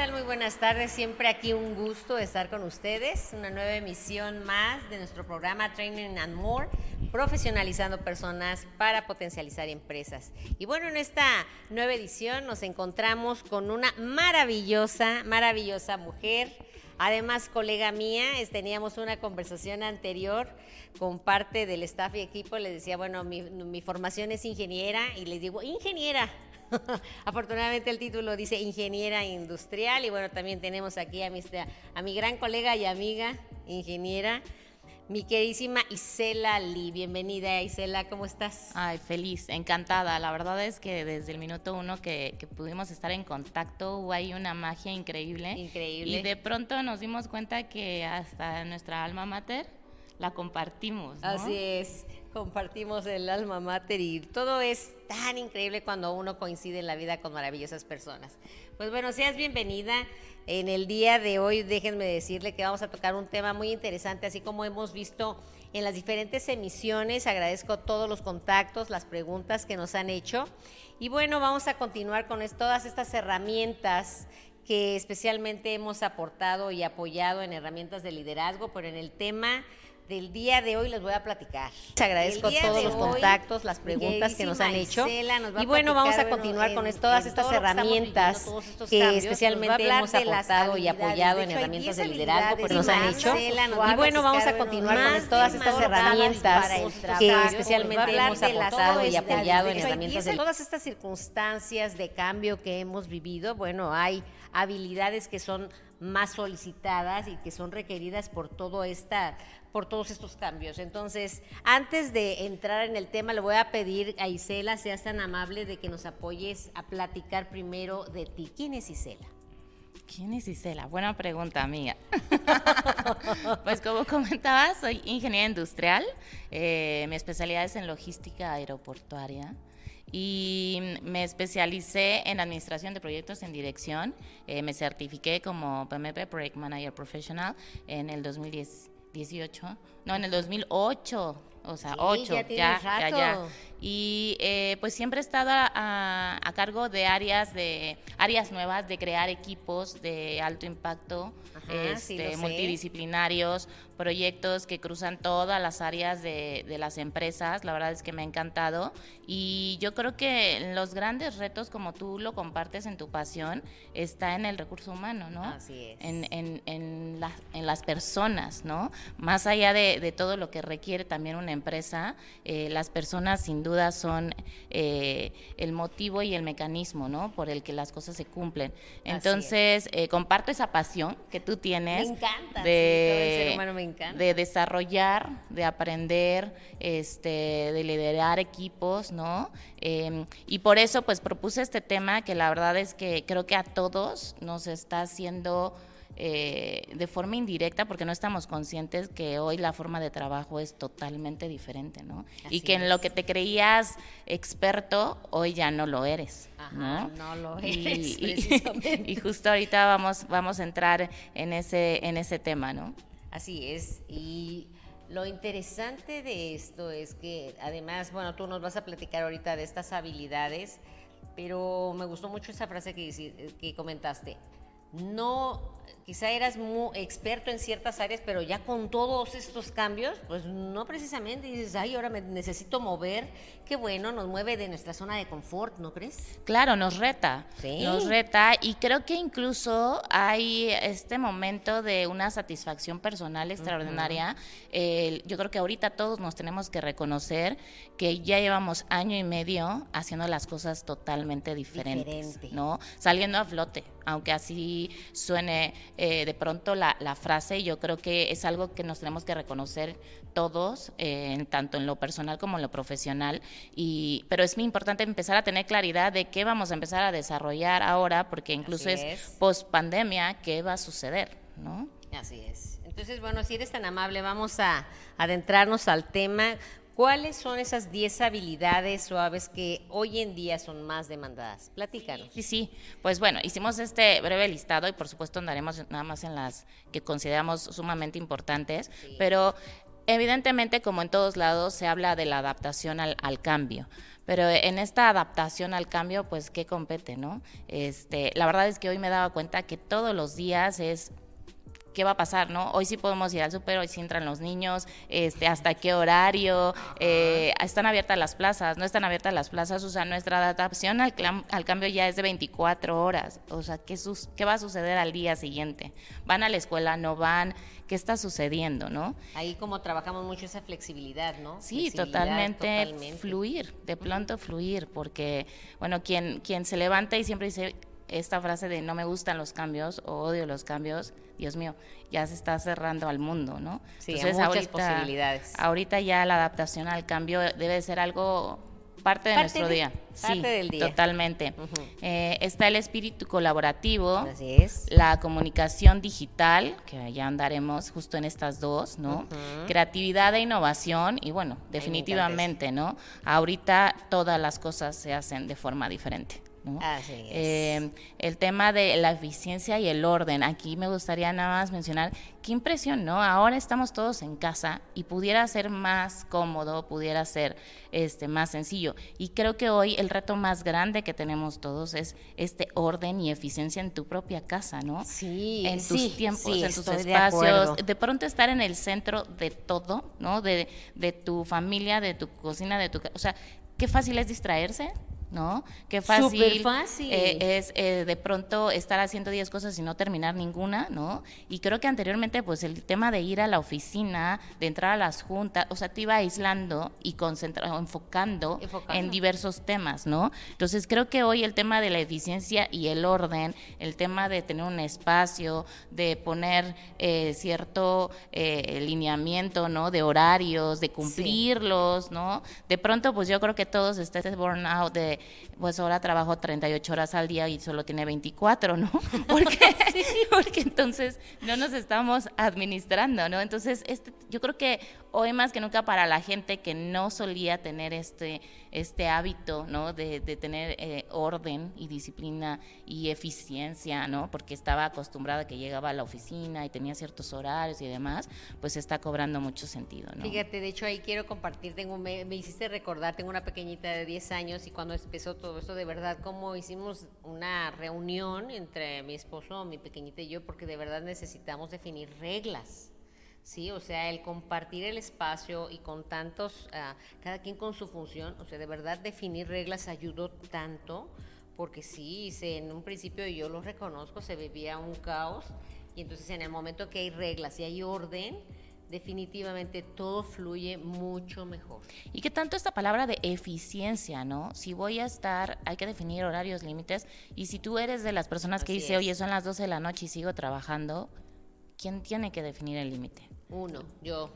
Tal? Muy buenas tardes. Siempre aquí un gusto estar con ustedes. Una nueva emisión más de nuestro programa Training and More, profesionalizando personas para potencializar empresas. Y bueno, en esta nueva edición nos encontramos con una maravillosa, maravillosa mujer. Además, colega mía, teníamos una conversación anterior con parte del staff y equipo. Les decía, bueno, mi, mi formación es ingeniera y les digo, ingeniera, Afortunadamente el título dice ingeniera industrial y bueno, también tenemos aquí a mi, a mi gran colega y amiga, ingeniera, mi queridísima Isela Lee. Bienvenida Isela, ¿cómo estás? Ay, feliz, encantada. La verdad es que desde el minuto uno que, que pudimos estar en contacto hubo ahí una magia increíble. Increíble. Y de pronto nos dimos cuenta que hasta nuestra alma mater la compartimos. ¿no? Así es compartimos el alma mater y todo es tan increíble cuando uno coincide en la vida con maravillosas personas. Pues bueno, seas bienvenida. En el día de hoy déjenme decirle que vamos a tocar un tema muy interesante, así como hemos visto en las diferentes emisiones. Agradezco todos los contactos, las preguntas que nos han hecho. Y bueno, vamos a continuar con todas estas herramientas que especialmente hemos aportado y apoyado en herramientas de liderazgo, pero en el tema del día de hoy les voy a platicar. Les agradezco todos los contactos, las preguntas que nos han hecho. y bueno, vamos a continuar con todas estas herramientas que, especialmente hemos aportado y apoyado en herramientas de liderazgo que nos han hecho. Y bueno, vamos a continuar con todas estas herramientas que especialmente hemos aportado y apoyado en herramientas de Todas estas circunstancias de cambio que hemos vivido, bueno, hay habilidades que son más solicitadas y que son requeridas por todo esta por todos estos cambios. Entonces, antes de entrar en el tema, le voy a pedir a Isela, seas tan amable de que nos apoyes a platicar primero de ti. ¿Quién es Isela? ¿Quién es Isela? Buena pregunta, amiga. pues como comentaba, soy ingeniera industrial. Eh, mi especialidad es en logística aeroportuaria y me especialicé en administración de proyectos en dirección. Eh, me certifiqué como PMP Project Manager Professional en el 2010. 18, no, en el 2008, o sea, 8, ya, ya, ya, Y eh, pues siempre he estado a, a, cargo de áreas de áreas nuevas, de crear equipos de alto impacto, este, multidisciplinarios, proyectos que cruzan todas las áreas de, de, las empresas. La verdad es que me ha encantado. Y yo creo que los grandes retos, como tú lo compartes en tu pasión, está en el recurso humano, ¿no? Así es. En, en, en, la, en las personas, ¿no? Más allá de, de, todo lo que requiere también una empresa, eh, las personas sin duda son eh, el motivo y el mecanismo, ¿no? Por el que las cosas se cumplen. Entonces, eh, comparto esa pasión que tú tienes. Me encanta. De, sí, ser humano me de desarrollar, de aprender, este, de liderar equipos, ¿no? Eh, y por eso pues propuse este tema que la verdad es que creo que a todos nos está haciendo eh, de forma indirecta porque no estamos conscientes que hoy la forma de trabajo es totalmente diferente, ¿no? Así y que en lo que te creías experto, hoy ya no lo eres, Ajá, ¿no? no lo eres, y- precisamente. y justo ahorita vamos, vamos a entrar en ese, en ese tema, ¿no? Así es. Y lo interesante de esto es que además, bueno, tú nos vas a platicar ahorita de estas habilidades. pero me gustó mucho esa frase que, que comentaste. No quizá eras muy experto en ciertas áreas, pero ya con todos estos cambios, pues no precisamente dices, ay, ahora me necesito mover. Qué bueno, nos mueve de nuestra zona de confort, ¿no crees? Claro, nos reta. Nos reta y creo que incluso hay este momento de una satisfacción personal extraordinaria. yo creo que ahorita todos nos tenemos que reconocer que ya llevamos año y medio haciendo las cosas totalmente diferentes, ¿no? Saliendo a flote, aunque así suene eh, de pronto la, frase, yo creo que es algo que nos tenemos que reconocer todos, eh, tanto en lo personal como en lo profesional, y, pero es muy importante empezar a tener claridad de qué vamos a empezar a desarrollar ahora, porque incluso es, post pandemia, qué va a suceder, ¿no? Así es. Entonces, bueno, si eres tan amable, vamos a adentrarnos al tema. ¿Cuáles son esas 10 habilidades suaves que hoy en día son más demandadas? Platícanos. Sí, sí. Pues bueno, hicimos este breve listado y por supuesto andaremos nada más en las que consideramos sumamente importantes, pero evidentemente como en todos lados se habla de la adaptación al, al cambio pero en esta adaptación al cambio, pues qué compete, ¿no? Este, la verdad es que hoy me he dado cuenta que todos los días es qué va a pasar, ¿no? Hoy sí podemos ir al súper, hoy sí entran los niños, este, hasta qué horario, eh, están abiertas las plazas, no están abiertas las plazas, o sea, nuestra adaptación al, al cambio ya es de 24 horas, o sea, ¿qué, ¿qué va a suceder al día siguiente? ¿Van a la escuela, no van? ¿Qué está sucediendo, no? Ahí como trabajamos mucho esa flexibilidad, ¿no? Sí, totalmente, fluir, de pronto fluir, porque, bueno, quien, quien se levanta y siempre dice, esta frase de no me gustan los cambios o odio los cambios, Dios mío, ya se está cerrando al mundo, ¿no? Sí, Entonces, muchas ahorita, posibilidades. Ahorita ya la adaptación al cambio debe ser algo parte de nuestro día. Parte sí, del día. Totalmente. Eh, está el espíritu colaborativo, Así es. la comunicación digital, que ya andaremos justo en estas dos, ¿no? Creatividad e innovación, y bueno, definitivamente, ¿no? Ahorita todas las cosas se hacen de forma diferente. Eh, el tema de la eficiencia y el orden. Aquí me gustaría nada más mencionar qué impresión, ¿no? Ahora estamos todos en casa y pudiera ser más cómodo, pudiera ser este más sencillo. Y creo que hoy el reto más grande que tenemos todos es este orden y eficiencia en tu propia casa, ¿no? Sí, en tus tiempos, en tus espacios. De, pronto estar en el centro de todo, ¿no? De, de tu familia, de tu cocina, de tu, o sea, qué fácil es distraerse ¿no? Qué fácil, fácil. Eh, es eh, de pronto estar haciendo 10 cosas y no terminar ninguna, ¿no? Y creo que anteriormente, pues el tema de ir a la oficina, de entrar a las juntas, o sea, te iba aislando y concentrando, enfocando, en diversos temas, ¿no? Entonces creo que hoy el tema de la eficiencia y el orden, el tema de tener un espacio, de poner eh, cierto lineamiento, ¿no? De horarios, de cumplirlos, ¿no? De pronto, pues yo creo que todos este burnout de pues ahora trabajo 38 horas al día y solo tiene 24, ¿no? Porque, porque entonces no nos estamos administrando, ¿no? Entonces, este, yo creo que hoy más que nunca para la gente que no solía tener este, este hábito, ¿no? De, tener eh, orden y disciplina y eficiencia, ¿no? Porque estaba acostumbrada que llegaba a la oficina y tenía ciertos horarios y demás, pues está cobrando mucho sentido, ¿no? Fíjate, de hecho ahí quiero compartir, tengo, me, me hiciste recordar, tengo una pequeñita de 10 años y cuando empezó todo esto de verdad, como hicimos una reunión entre mi esposo, mi pequeñita y yo, porque de verdad necesitamos definir reglas. Sí, o sea, el compartir el espacio y con tantos, ah, cada quien con su función, o sea, de verdad definir reglas ayudó tanto, porque sí, se, en un principio yo lo reconozco, se vivía un caos, y entonces en el momento que hay reglas y hay orden, definitivamente todo fluye mucho mejor. Y que tanto esta palabra de eficiencia, ¿no? Si voy a estar, hay que definir horarios, límites, y si tú eres de las personas que dice, oye, son las 12 de la noche y sigo trabajando, ¿quién tiene que definir el límite? Uno, yo.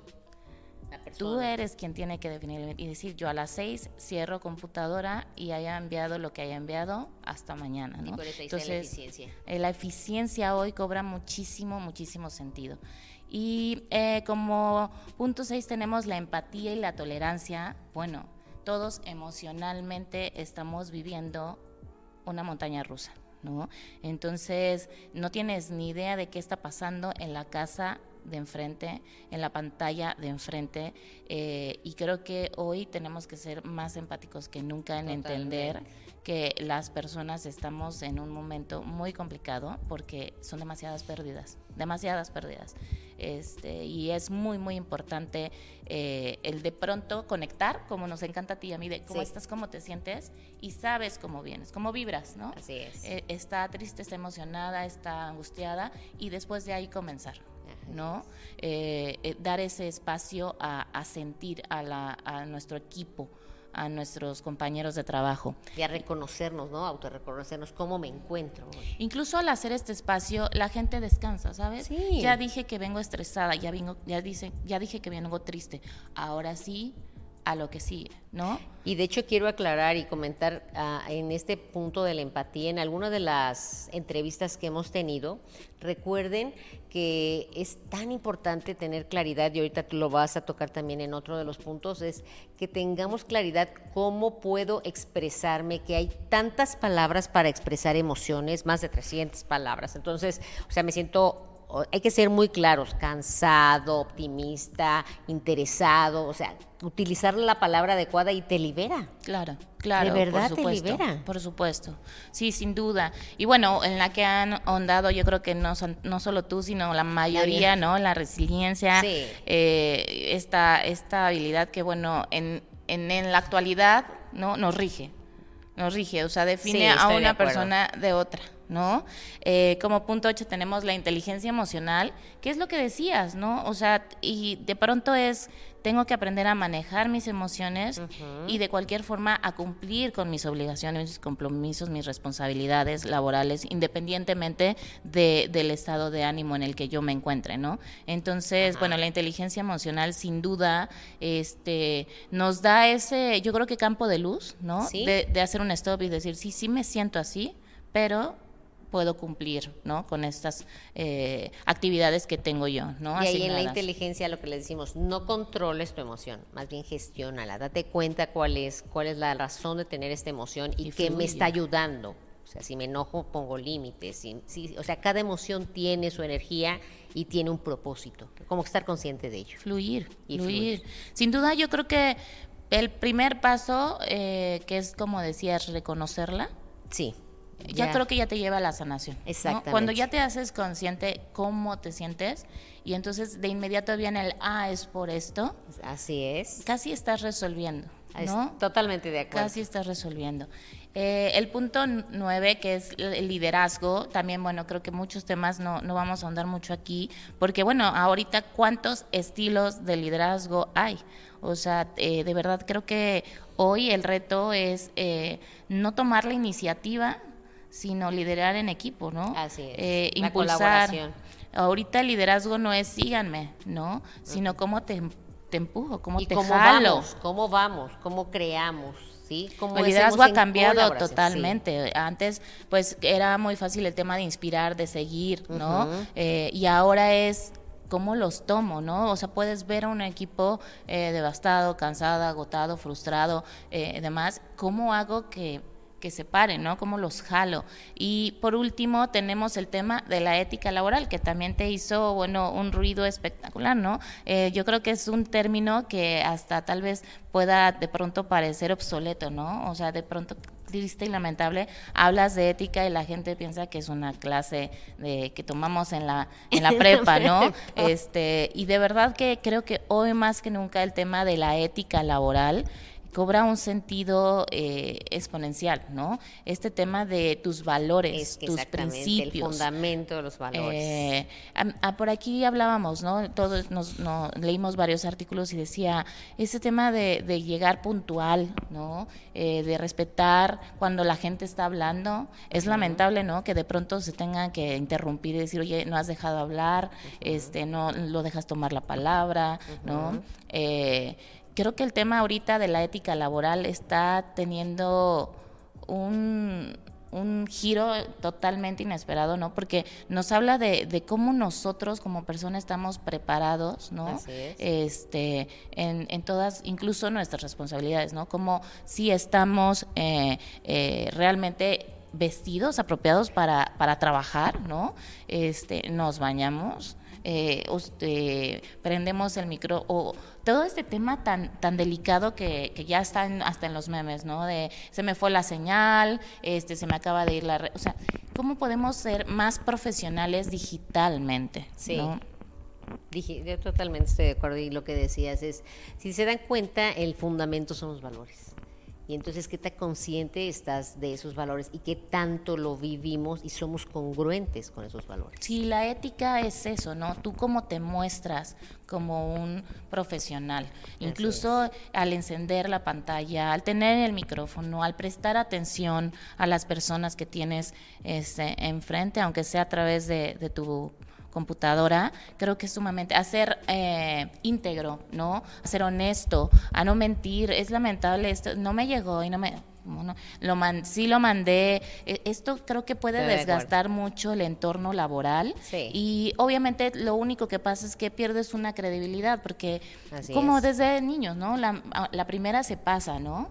La Tú eres quien tiene que definir el límite y decir, yo a las 6 cierro computadora y haya enviado lo que haya enviado hasta mañana, ¿no? Entonces, la eficiencia. Eh, la eficiencia hoy cobra muchísimo, muchísimo sentido. Y eh, como punto 6 tenemos la empatía y la tolerancia. Bueno, todos emocionalmente estamos viviendo una montaña rusa. ¿No? Entonces, no tienes ni idea de qué está pasando en la casa de enfrente, en la pantalla de enfrente, eh, y creo que hoy tenemos que ser más empáticos que nunca en entender que las personas estamos en un momento muy complicado porque son demasiadas pérdidas, demasiadas pérdidas. Este, y es muy, muy importante eh, el de pronto conectar, como nos encanta a ti y a mí, de cómo estás, cómo te sientes y sabes cómo vienes, cómo vibras, ¿no? Así es. Eh, está triste, está emocionada, está angustiada y después de ahí comenzar. ¿No? Eh, dar ese espacio a, a sentir a, la, a nuestro equipo, a nuestros compañeros de trabajo. Y a reconocernos, ¿no? Autorreconocernos cómo me encuentro. Incluso al hacer este espacio, la gente descansa, ¿sabes? Sí. Ya dije que vengo estresada, ya, vengo, ya, dice, ya dije que vengo triste. Ahora sí, a lo que sigue, ¿no? Y de hecho quiero aclarar y comentar uh, en este punto de la empatía, en alguna de las entrevistas que hemos tenido, recuerden que es tan importante tener claridad, y ahorita tú lo vas a tocar también en otro de los puntos, es que tengamos claridad cómo puedo expresarme, que hay tantas palabras para expresar emociones, más de 300 palabras. Entonces, o sea, me siento hay que ser muy claros, cansado, optimista, interesado, o sea, utilizar la palabra adecuada y te libera. Claro, claro. De verdad por te libera. Por supuesto. Sí, sin duda. Y bueno, en la que han ahondado, yo creo que no, son, no solo tú, sino la mayoría, ¿no? La resiliencia, Sí. eh, esta, esta habilidad que, bueno, en, en, en la actualidad, ¿no? Nos rige. Nos rige, o sea, define Sí, a de una persona de otra, ¿no? Eh, como punto 8 tenemos la inteligencia emocional, que es lo que decías, ¿no? O sea, y de pronto es, tengo que aprender a manejar mis emociones y de cualquier forma a cumplir con mis obligaciones, mis compromisos, mis responsabilidades laborales, independientemente de, del estado de ánimo en el que yo me encuentre, ¿no? Entonces, bueno, la inteligencia emocional sin duda este, nos da ese, yo creo que campo de luz, ¿no? Sí. De, de hacer un stop y decir, sí, sí me siento así, pero puedo cumplir, ¿no? Con estas eh, actividades que tengo yo, ¿no? Y ahí en la inteligencia lo que le decimos, no controles tu emoción, más bien gestiónala, date cuenta cuál es, cuál es la razón de tener esta emoción y, Y qué me está ayudando. O sea, si me enojo, pongo límites. si- si- o sea, cada emoción tiene su energía y tiene un propósito. Como estar consciente de ello. Fluir, Y fluir. Sin duda, yo creo que el primer paso, eh, que es como decías, reconocerla, Sí. Ya, creo que ya te lleva a la sanación. ¿no? Exactamente. Cuando ya te haces consciente cómo te sientes y entonces de inmediato viene el, ah, es por esto, Así es. casi estás resolviendo, Es ¿no? Totalmente de acuerdo. Casi estás resolviendo. Eh, el punto nueve, que es el liderazgo, también, bueno, creo que muchos temas no, no vamos a ahondar mucho aquí, porque, bueno, ahorita, ¿cuántos estilos de liderazgo hay? O sea, eh, de verdad creo que hoy el reto es eh, no tomar la iniciativa, sino liderar en equipo, ¿no? Así es. Eh, La impulsar. colaboración. Ahorita el liderazgo no es síganme, ¿no? Sino cómo te, te empujo, cómo y te cómo jalo. vamos, cómo vamos, cómo creamos, ¿sí? Cómo El liderazgo ha cambiado sí. totalmente. Antes, pues, era muy fácil el tema de inspirar, de seguir, ¿no? Eh, y ahora es cómo los tomo, ¿no? O sea, puedes ver a un equipo eh, devastado, cansado, agotado, frustrado, eh, demás. ¿Cómo hago que que se paren, ¿no? Cómo los jalo. Y por último tenemos el tema de la ética laboral, que también te hizo, bueno, un ruido espectacular, ¿no? Eh, yo creo que es un término que hasta tal vez pueda de pronto parecer obsoleto, ¿no? O sea, de pronto triste y lamentable, hablas de ética y la gente piensa que es una clase de, que tomamos en la, en la prepa, ¿no? Este, y de verdad que creo que hoy más que nunca el tema de la ética laboral cobra un sentido eh, exponencial, ¿no? Este tema de tus valores, Es que tus exactamente, el principios. fundamento de los valores. Eh, a- a- por aquí hablábamos, ¿no? Todos nos, no- leímos varios artículos y decía ese tema de, de llegar puntual, ¿no? Eh, de respetar cuando la gente está hablando. Es lamentable, ¿no? Que de pronto se tengan que interrumpir y decir, oye, no has dejado hablar, este, no lo dejas tomar la palabra, ¿no? Creo que el tema ahorita de la ética laboral está teniendo un, un giro totalmente inesperado, ¿no? Porque nos habla de, de cómo nosotros como personas estamos preparados, ¿no? Así es. Este, en, en todas, incluso nuestras responsabilidades, ¿no? Como si estamos eh, eh, realmente vestidos, apropiados para, para trabajar, ¿no? Este, nos bañamos, eh, usted, prendemos el micro o todo este tema tan tan delicado que, que ya está hasta en los memes, ¿no? De se me fue la señal, este se me acaba de ir la, o sea, ¿cómo podemos ser más profesionales digitalmente? Sí. Yo totalmente estoy de acuerdo y lo que decías es, si se dan cuenta, el fundamento son los valores. Y entonces, ¿qué tan consciente estás de esos valores y qué tanto lo vivimos y somos congruentes con esos valores? Sí, la ética es eso, ¿no? Tú cómo te muestras como un profesional. Incluso al encender la pantalla, al tener el micrófono, al prestar atención a las personas que tienes este, enfrente, aunque sea a través de, de tu computadora, creo que es sumamente, a ser eh, íntegro, ¿no? A ser honesto, a no mentir. Es lamentable esto, no me llegó y no me... Bueno, lo man, sí lo mandé. E, esto creo que puede Estoy de desgastar mucho el entorno laboral Sí. y obviamente lo único que pasa es que pierdes una credibilidad porque Así como es. desde niños, ¿no? La, la primera se pasa, ¿no?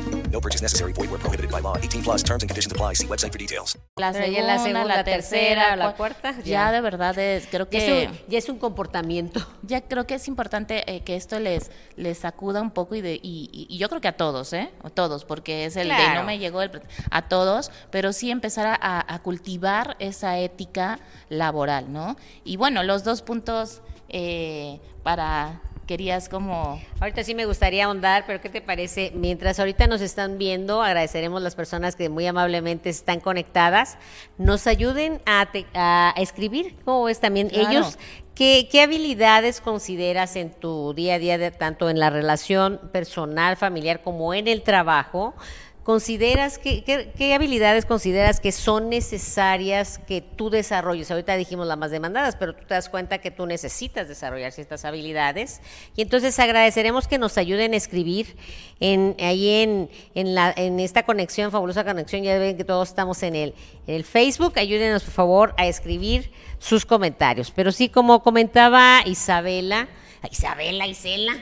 No purchase necessary. Void where prohibited by law. 18 plus terms and conditions apply. See website for details. la segunda, ya en la segunda, la tercera, o la cua- cuarta, ya. ya. de verdad es, creo Ya que es un, ya es un comportamiento. ya creo que es importante eh, que esto les les sacuda un poco y de y, y- y yo creo que a todos, ¿eh? A todos, porque es el de Claro. no me llegó el a todos, pero sí empezar a, a- a cultivar esa ética laboral, ¿no? Y bueno, los dos puntos eh, para querías como Ahorita sí me gustaría ahondar, pero ¿qué te parece? Mientras ahorita nos están viendo, agradeceremos las personas que muy amablemente están conectadas, nos ayuden a, te- a escribir, ¿cómo es también Claro. ellos? ¿Qué, ¿Qué habilidades consideras en tu día a día, de- tanto en la relación personal, familiar, como en el trabajo? ¿Consideras que, qué, habilidades consideras que son necesarias que tú desarrolles? Ahorita dijimos las más demandadas, pero tú te das cuenta que tú necesitas desarrollar ciertas habilidades. Y entonces agradeceremos que nos ayuden a escribir en, ahí en, en, la, en esta conexión, fabulosa conexión. Ya ven que todos estamos en el, en el Facebook. Ayúdenos, por favor, a escribir sus comentarios. Pero sí, como comentaba Isabela, Isabela, Isela,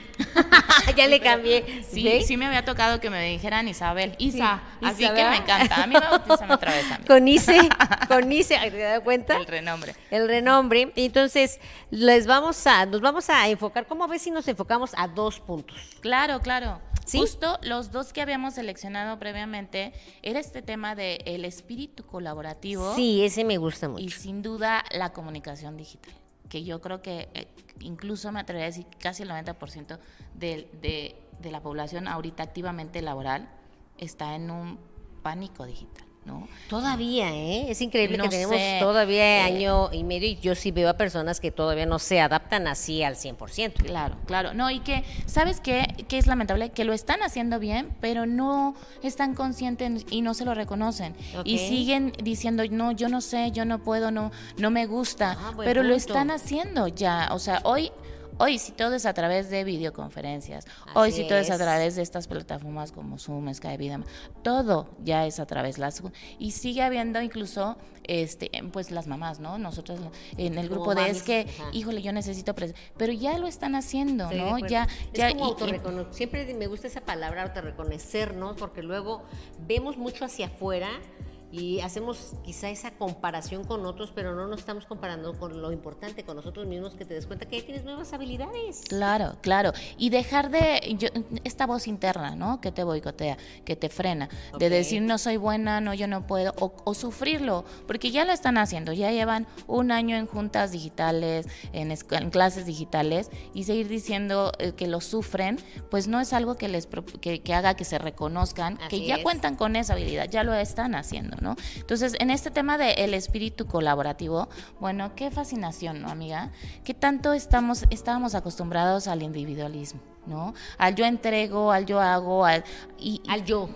ya le cambié. Sí, sí me había tocado que me dijeran Isabel, Isa, Sí, así que me encanta. A mí me bautizan otra vez a mí. Con Ice, con Ice, ¿te das cuenta? El renombre. El renombre. Y Entonces, les vamos a, nos vamos a enfocar, ¿cómo ves si nos enfocamos a dos puntos? Claro, claro. ¿Sí? Justo los dos que habíamos seleccionado previamente era este tema de el espíritu colaborativo Sí, ese me gusta y mucho. sin duda la comunicación digital, que yo creo que eh, incluso me atrevería a decir casi el 90% del- de, de la población ahorita activamente laboral está en un pánico digital, ¿no? Todavía, ¿eh? Es increíble No que tenemos sé, todavía eh, año y medio y yo sí veo a personas que todavía no se adaptan así al 100%. Claro, claro. No, y que, ¿sabes qué? Que es lamentable que lo están haciendo bien, pero no están conscientes y no se lo reconocen. Y siguen diciendo, no, yo no sé, yo no puedo, no, no me gusta. Ah, pero lo están haciendo ya. O sea, hoy, Hoy sí todo es a través de videoconferencias. Hoy sí todo es a través de estas plataformas como Zoom, Skype y. Todo ya es a través de las y sigue habiendo incluso este pues las mamás, ¿no? Nosotros en el grupo de es que, ajá. híjole, yo necesito pres-", pero ya lo están haciendo, Estoy ¿no? Ya ya como y- Siempre me gusta esa palabra, autorreconocernos, porque luego vemos mucho hacia afuera y hacemos quizá esa comparación con otros, pero no nos estamos comparando con lo importante, con nosotros mismos, que te des cuenta que tienes nuevas habilidades. Claro, claro. Y dejar de yo- esta voz interna, ¿no? Que te boicotea, que te frena, de decir no soy buena, no yo no puedo, o, o sufrirlo, porque ya lo están haciendo, ya llevan un año en juntas digitales, en, en clases digitales, y seguir diciendo eh, que lo sufren, pues no es algo que les que, que haga que se reconozcan, que ya es. cuentan con esa habilidad, ya lo están haciendo, ¿no? Entonces, en este tema del espíritu colaborativo, bueno, qué fascinación, ¿no, amiga? ¿Qué tanto estamos, estábamos acostumbrados al individualismo, ¿no? Al yo entrego, al yo hago, al, y, y- Al yo.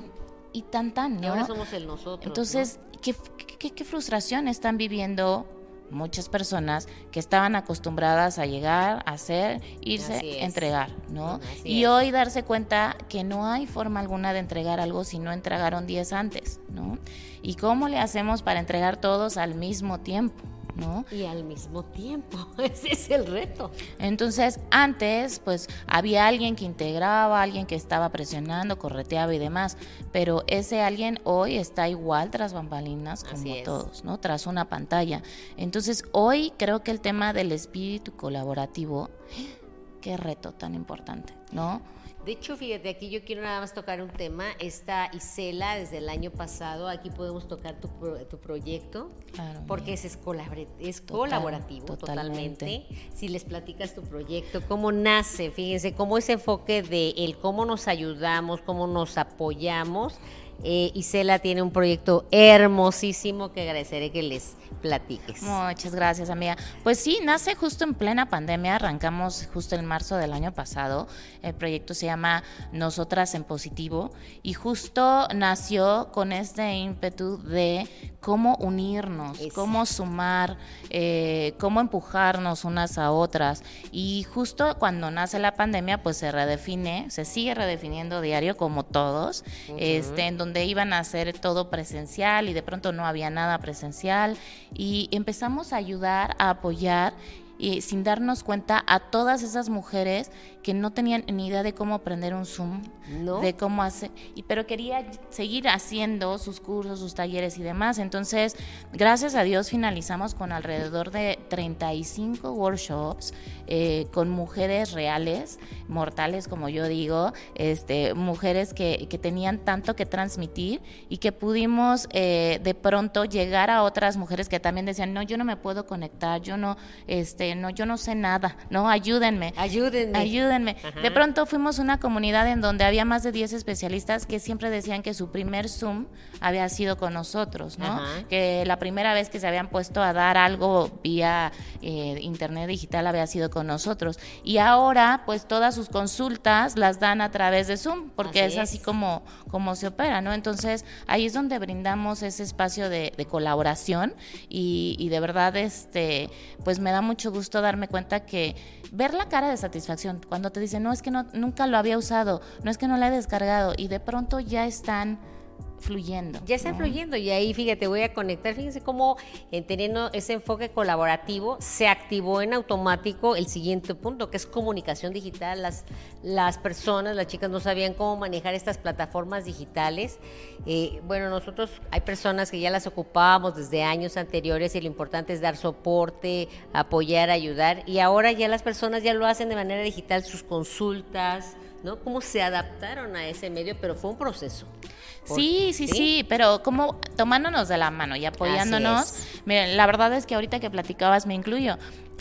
y tan tan, Y ¿no? ahora somos el nosotros. Entonces, ¿qué, qué, qué frustración están viviendo muchas personas que estaban acostumbradas a llegar, a hacer, irse, entregar, ¿no? Así y es. hoy darse cuenta que no hay forma alguna de entregar algo si no entregaron 10 antes, ¿no? ¿Y cómo le hacemos para entregar todos al mismo tiempo? ¿No? Y al mismo tiempo, ese es el reto. Entonces, antes, pues había alguien que integraba, alguien que estaba presionando, correteaba y demás, pero ese alguien hoy está igual tras bambalinas como todos, ¿no? Tras una pantalla. Entonces, hoy creo que el tema del espíritu colaborativo, qué reto tan importante, ¿no? De hecho, fíjate, aquí yo quiero nada más tocar un tema. Está Isela desde el año pasado. Aquí podemos tocar tu, pro- tu proyecto. Claro, porque es, es Total, colaborativo totalmente. totalmente. Si les platicas tu proyecto, cómo nace, fíjense, cómo ese enfoque de el cómo nos ayudamos, cómo nos apoyamos. Eh, Isela tiene un proyecto hermosísimo que agradeceré que les platiques. Muchas gracias, amiga. Pues sí, nace justo en plena pandemia, arrancamos justo en marzo del año pasado. El proyecto se llama Nosotras en Positivo y justo nació con este ímpetu de cómo unirnos, Exacto. cómo sumar, eh, cómo empujarnos unas a otras. Y justo cuando nace la pandemia, pues se redefine, se sigue redefiniendo diario como todos, este, en donde iban a hacer todo presencial y de pronto no había nada presencial y empezamos a ayudar, a apoyar y sin darnos cuenta a todas esas mujeres que no tenían ni idea de cómo aprender un Zoom, ¿No? de cómo hacer, y, pero quería seguir haciendo sus cursos, sus talleres y demás. Entonces, gracias a Dios finalizamos con alrededor de 35 workshops eh, con mujeres reales, mortales como yo digo, este, mujeres que, que tenían tanto que transmitir y que pudimos eh, de pronto llegar a otras mujeres que también decían, no, yo no me puedo conectar, yo no, este, no, yo no sé nada, no, ayúdenme. Ayúdenme. Ayúdenme. Ajá. De pronto fuimos una comunidad en donde había más de 10 especialistas que siempre decían que su primer Zoom había sido con nosotros, ¿no? Ajá. Que la primera vez que se habían puesto a dar algo vía eh, internet digital había sido con nosotros. Y ahora, pues todas sus consultas las dan a través de Zoom, porque Así es así como, como se opera, ¿no? Entonces, ahí es donde brindamos ese espacio de, de colaboración y, y de verdad, este, pues me da mucho gusto darme cuenta que ver la cara de satisfacción cuando te dicen, no, es que no, nunca lo había usado, no es que no la he descargado y de pronto ya están fluyendo. Ya está ¿no? fluyendo y ahí, fíjate, voy a conectar, fíjense cómo en teniendo ese enfoque colaborativo se activó en automático el siguiente punto, que es comunicación digital. Las, las personas, las chicas no sabían cómo manejar estas plataformas digitales. Eh, bueno, nosotros hay personas que ya las ocupábamos desde años anteriores y lo importante es dar soporte, apoyar, ayudar y ahora ya las personas ya lo hacen de manera digital, sus consultas. ¿no? Cómo se adaptaron a ese medio, pero fue un proceso. Sí, sí, sí, pero como tomándonos de la mano y apoyándonos. Miren, la verdad es que ahorita que platicabas me incluyo.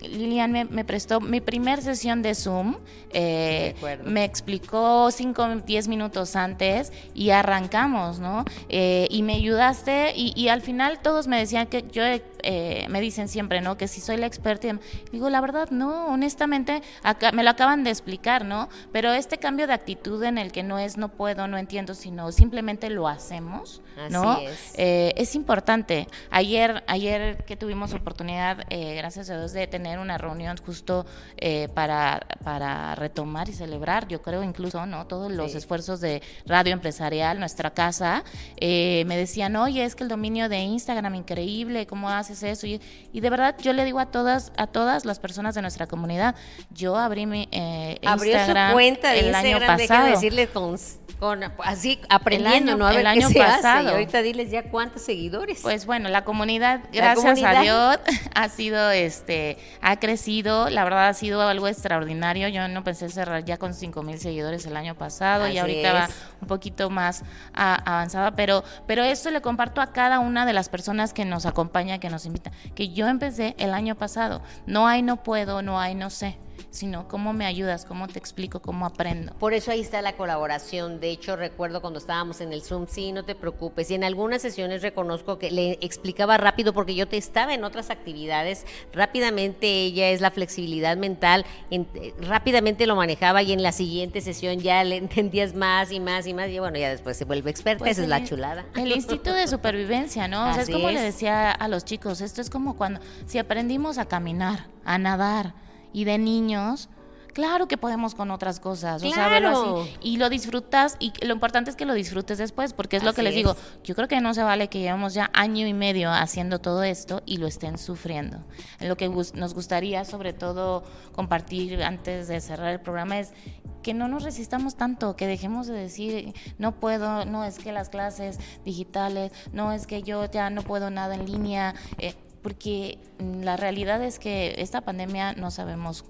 Lilian me, me prestó mi primer sesión de Zoom, eh, me explicó 5, 10 minutos antes y arrancamos, ¿no? Eh, y me ayudaste y, y al final todos me decían que yo eh, me dicen siempre, ¿no? Que si soy la experta. Digo, la verdad, no, honestamente, acá, me lo acaban de explicar, ¿no? Pero este cambio de actitud en el que no es no puedo, no entiendo, sino simplemente lo hacemos, ¿no? es. Eh, es importante. Ayer, ayer que tuvimos oportunidad, gracias a Dios, de tener una reunión justo eh, para, para retomar y celebrar, yo creo incluso, ¿no? Todos los Sí. esfuerzos de radio empresarial, nuestra casa, eh, me decían, oye, es que el dominio de Instagram, increíble, ¿cómo haces eso? Y, y de verdad, yo le digo a todas, a todas las personas de nuestra comunidad, yo abrí mi eh, Abrió Instagram su cuenta de el Instagram, año pasado. decirle con, con- así aprendiendo, ¿no? A ver el qué año se hace. pasado. Y ahorita diles ya cuántos seguidores. Pues bueno, la comunidad, La gracias comunidad. a Dios, ha sido, este, ha crecido, la verdad ha sido algo extraordinario. Yo no pensé cerrar ya con cinco mil seguidores el año pasado Así y ahorita va un poquito más a- avanzada, pero, pero esto le comparto a cada una de las personas que nos acompaña, que nos invita, que yo empecé el año pasado. No hay no puedo, no hay no sé, sino cómo me ayudas, cómo te explico, cómo aprendo. Por eso ahí está la colaboración. De hecho, recuerdo cuando estábamos en el Zoom, sí, no te preocupes. Y en algunas sesiones reconozco que le explicaba rápido porque yo te estaba en otras actividades. Rápidamente ella es la flexibilidad mental. en- eh, rápidamente lo manejaba y en la siguiente sesión ya le entendías más y más y más. Y bueno, ya después se vuelve experta. Pues Esa es la chulada. El instinto de supervivencia, ¿no? O sea, es como le decía a los chicos, esto es como cuando, si aprendimos a caminar, a nadar, y de niños, claro que podemos con otras cosas, o sea, verlo Claro. así. Y lo disfrutas, y lo importante es que lo disfrutes después, porque es lo que les digo, yo creo que no se vale que llevamos ya año y medio haciendo todo esto y lo estén sufriendo. Lo que nos gustaría, sobre todo, compartir antes de cerrar el programa es que no nos resistamos tanto, que dejemos de decir, no puedo, no es que las clases digitales, no es que yo ya no puedo nada en línea, eh, porque la realidad es que esta pandemia no sabemos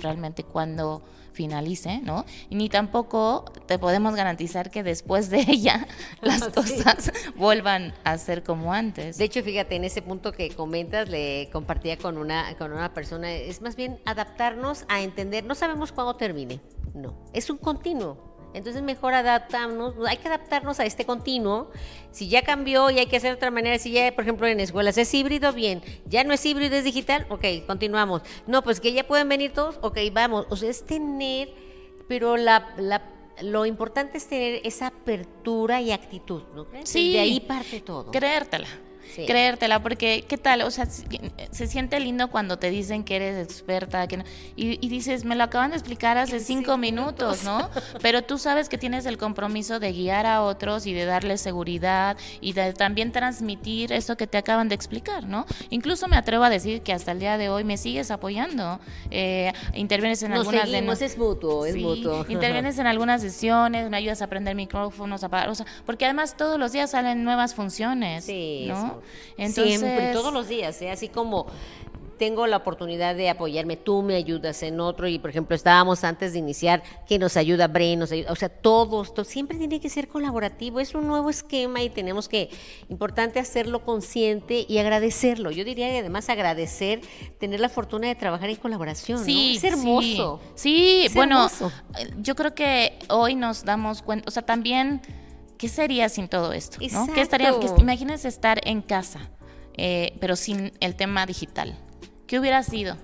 realmente cuándo finalice, ¿no? Y ni tampoco te podemos garantizar que después de ella las Sí. cosas vuelvan a ser como antes. De hecho, fíjate, en ese punto que comentas, le compartía con una, con una persona, es más bien adaptarnos a entender, no sabemos cuándo termine, no, es un continuo. Entonces mejor adaptarnos, hay que adaptarnos a este continuo. Si ya cambió y hay que hacer de otra manera, si ya, por ejemplo, en escuelas es híbrido, bien. Ya no es híbrido, es digital, ok, continuamos. No, pues que ya pueden venir todos, ok, vamos. O sea, es tener, pero la, la- lo importante es tener esa apertura y actitud, ¿no? Sí. De ahí parte todo. Creértela. Sí. Creértela, porque ¿qué tal? O sea, se siente lindo cuando te dicen que eres experta, que no- y, y dices, me lo acaban de explicar hace cinco minutos, ¿no? Pero tú sabes que tienes el compromiso de guiar a otros y de darles seguridad y de también transmitir eso que te acaban de explicar, ¿no? Incluso me atrevo a decir que hasta el día de hoy me sigues apoyando, eh, intervienes en Nos algunas de seguimos, no- es mutuo, es Sí, mutuo. Intervienes en algunas sesiones, me ayudas a aprender micrófonos, a apagar, o sea, porque además todos los días salen nuevas funciones, Sí, ¿no? Entonces, Siempre, todos los días, ¿eh? así como tengo la oportunidad de apoyarme, tú me ayudas en otro y por ejemplo estábamos antes de iniciar que nos ayuda Bren, nos ayuda, o sea, todos, to- siempre tiene que ser colaborativo, es un nuevo esquema y tenemos que, importante hacerlo consciente y agradecerlo. Yo diría que además agradecer tener la fortuna de trabajar en colaboración, Es hermoso. Sí, Sí, Es bueno, hermoso. yo creo que hoy nos damos cuenta, o sea, también, ¿qué sería sin todo esto? ¿no? ¿Qué estaría, que- imagínense estar en casa, eh, pero sin el tema digital. ¿Qué hubiera sido?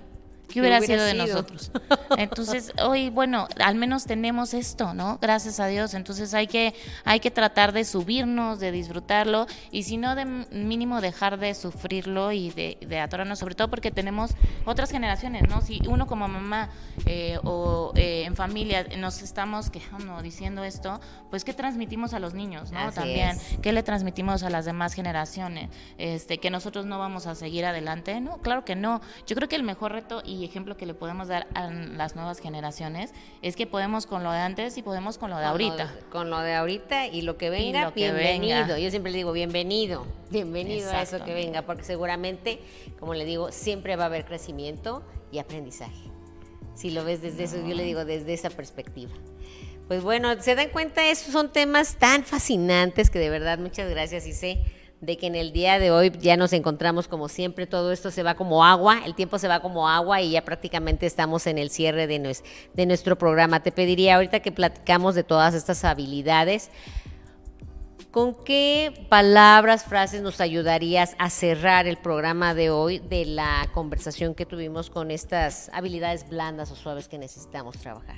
¿Qué hubiera, hubiera sido de sido? nosotros? Entonces, hoy, bueno, al menos tenemos esto, ¿no? Gracias a Dios. Entonces hay que, hay que tratar de subirnos, de disfrutarlo, y si no, de mínimo dejar de sufrirlo y de, de atorarnos, sobre todo porque tenemos otras generaciones, ¿no? Si uno como mamá eh, o eh, en familia nos estamos quejando, diciendo esto, pues ¿qué transmitimos a los niños, ¿no? Así También, es. ¿qué le transmitimos a las demás generaciones? Este, que nosotros no vamos a seguir adelante, no, claro que no. Yo creo que el mejor reto y ejemplo que le podemos dar a las nuevas generaciones es que podemos con lo de antes y podemos con lo de Con ahorita. Lo, con lo de ahorita y lo que venga, lo que bienvenido. venga. Yo siempre le digo, bienvenido, bienvenido a eso que venga, porque seguramente, como le digo, siempre va a haber crecimiento y aprendizaje. Si lo ves desde eso, yo le digo desde esa perspectiva. Pues bueno, se dan cuenta, esos son temas tan fascinantes que de verdad muchas gracias y sé de que en el día de hoy ya nos encontramos como siempre, todo esto se va como agua, el tiempo se va como agua y ya prácticamente estamos en el cierre de, nues- de nuestro programa. Te pediría ahorita que platicamos de todas estas habilidades, ¿Con qué palabras, frases nos ayudarías a cerrar el programa de hoy de la conversación que tuvimos con estas habilidades blandas o suaves que necesitamos trabajar?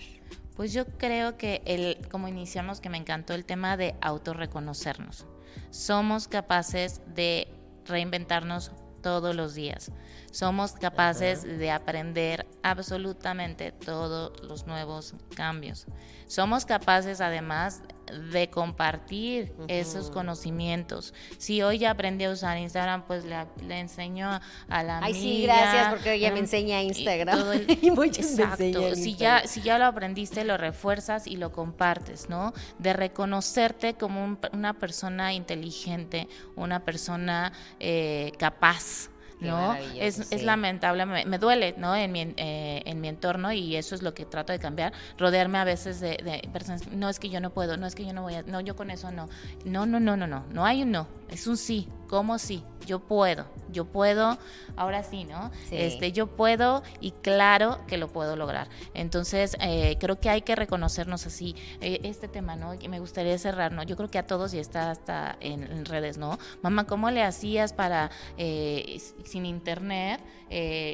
Pues yo creo que el, como iniciamos, que me encantó el tema de autorreconocernos. Somos capaces de reinventarnos todos los días. Somos capaces de aprender absolutamente todos los nuevos cambios. Somos capaces además de compartir esos conocimientos. Si hoy ya aprendí a usar Instagram, pues le, enseño a la Ay, sí, gracias, porque ella me em, enseña Instagram. Y, exacto. si ya, si ya lo aprendiste, lo refuerzas y lo compartes, ¿no? De reconocerte como una persona inteligente, una persona eh, capaz, ¿no? Es, es, lamentable, me, duele, ¿no? En mi, eh, en mi entorno y eso es lo que trato de cambiar, rodearme a veces de, de, personas, no es que yo no puedo, no es que yo no voy a, no, yo con eso no, no, no, no, no, no, no hay un no, es un sí, ¿cómo sí? Yo puedo, yo puedo, ahora sí, ¿no? Este, yo puedo y claro que lo puedo lograr. Entonces, eh, creo que hay que reconocernos así. Eh, este tema, ¿no? Me gustaría cerrar, ¿no? Yo creo que a todos y está hasta en, redes, ¿no? Mamá, ¿cómo le hacías para, eh, sin internet,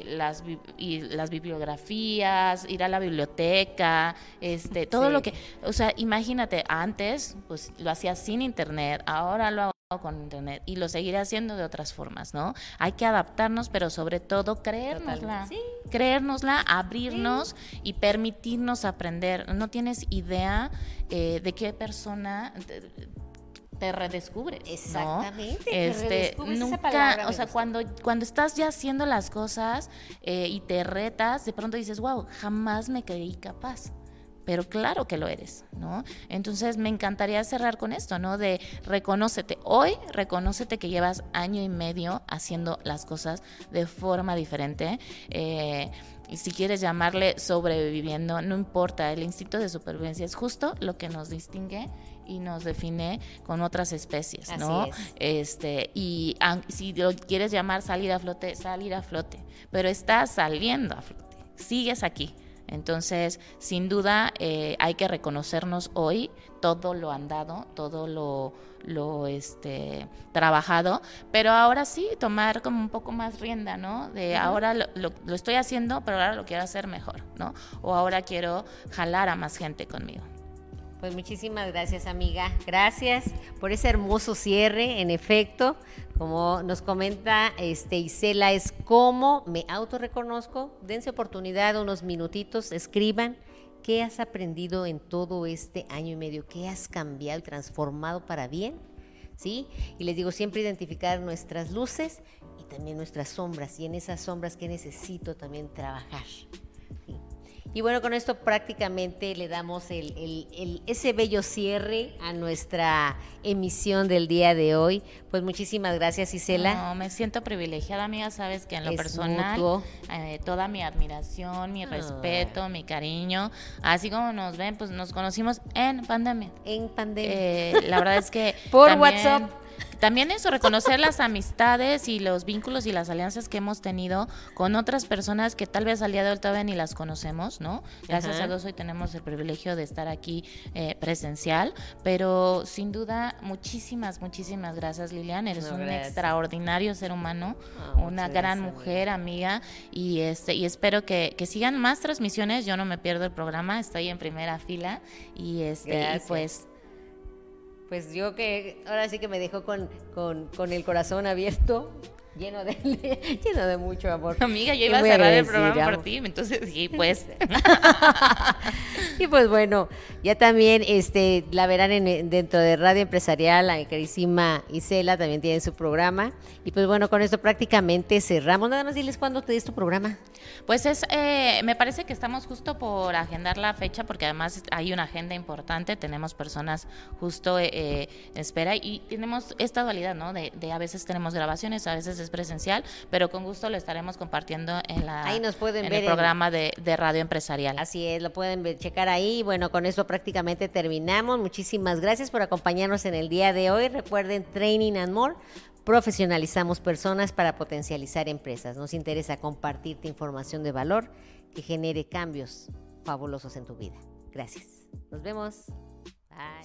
las, y las bibliografías, ir a la biblioteca, este, todo lo que, o sea, imagínate, antes, pues lo hacías sin internet, ahora lo hago con internet y lo seguiré haciendo de otras formas, ¿no? Hay que adaptarnos, pero sobre todo creérnosla, creérnosla, abrirnos y permitirnos aprender. No tienes idea eh, de qué persona te, redescubres, Exactamente. Este, nunca, o sea, cuando cuando estás ya haciendo las cosas eh, y te retas, de pronto dices, wow, jamás me creí capaz pero claro que lo eres, ¿no? Entonces me encantaría cerrar con esto, ¿no? De reconócete. Hoy reconócete que llevas año y medio haciendo las cosas de forma diferente. Eh, y si quieres llamarle sobreviviendo, no importa, el instinto de supervivencia es justo lo que nos distingue y nos define con otras especies, ¿no? Este, y si lo quieres llamar salir a flote, salir a flote, pero estás saliendo a flote, sigues aquí. Entonces, sin duda, eh, hay que reconocernos hoy todo lo andado, todo lo, lo este, trabajado, pero ahora sí tomar como un poco más rienda, ¿no? De ahora lo, lo, estoy haciendo, pero ahora lo quiero hacer mejor, ¿no? O ahora quiero jalar a más gente conmigo. Pues muchísimas gracias, amiga. Gracias por ese hermoso cierre, en efecto. Como nos comenta este Isela, es cómo me autorreconozco. Dense oportunidad, unos minutitos, escriban qué has aprendido en todo este año y medio, qué has cambiado y transformado para bien. ¿Sí? Y les digo, siempre identificar nuestras luces y también nuestras sombras, y en esas sombras que necesito también trabajar. Y bueno, con esto prácticamente le damos el, ese bello cierre a nuestra emisión del día de hoy. Pues muchísimas gracias, Isela. No, me siento privilegiada, amiga. Sabes que en lo personal, eh, toda mi admiración, mi ah. respeto, mi cariño, así como nos ven, pues nos conocimos en pandemia. En pandemia. Eh, la verdad es que. Por WhatsApp. También eso, reconocer las amistades y los vínculos y las alianzas que hemos tenido con otras personas que tal vez al día de hoy todavía ni las conocemos, ¿no? Gracias a Dios hoy tenemos el privilegio de estar aquí eh, presencial, pero sin duda muchísimas, muchísimas gracias Lilian, eres un extraordinario ser humano, ah, una gran mujer, amiga, y este y espero que, que, sigan más transmisiones, yo no me pierdo el programa, estoy en primera fila y este y pues pues yo que ahora sí que me dejó con, con, con el corazón abierto lleno de, lleno de mucho amor. Amiga, yo iba a cerrar el programa por ti, entonces sí, pues. y pues bueno, ya también este la verán en, dentro de Radio Empresarial, la carísima Isela también tiene su programa. Y pues bueno, con esto prácticamente cerramos. Nada más diles cuándo te des tu programa. Pues es, eh, me parece que estamos justo por agendar la fecha, porque además hay una agenda importante, tenemos personas justo eh, eh espera y tenemos esta dualidad, ¿no? De, de a veces tenemos grabaciones, a veces es presencial, pero con gusto lo estaremos compartiendo en la ahí nos pueden en el programa de, radio empresarial. Así es, lo pueden ver, checar ahí. Bueno, con eso prácticamente terminamos. Muchísimas gracias por acompañarnos en el día de hoy. Recuerden Training and More. Profesionalizamos personas para potencializar empresas. Nos interesa compartirte información de valor que genere cambios fabulosos en tu vida. Gracias. Nos vemos. Bye.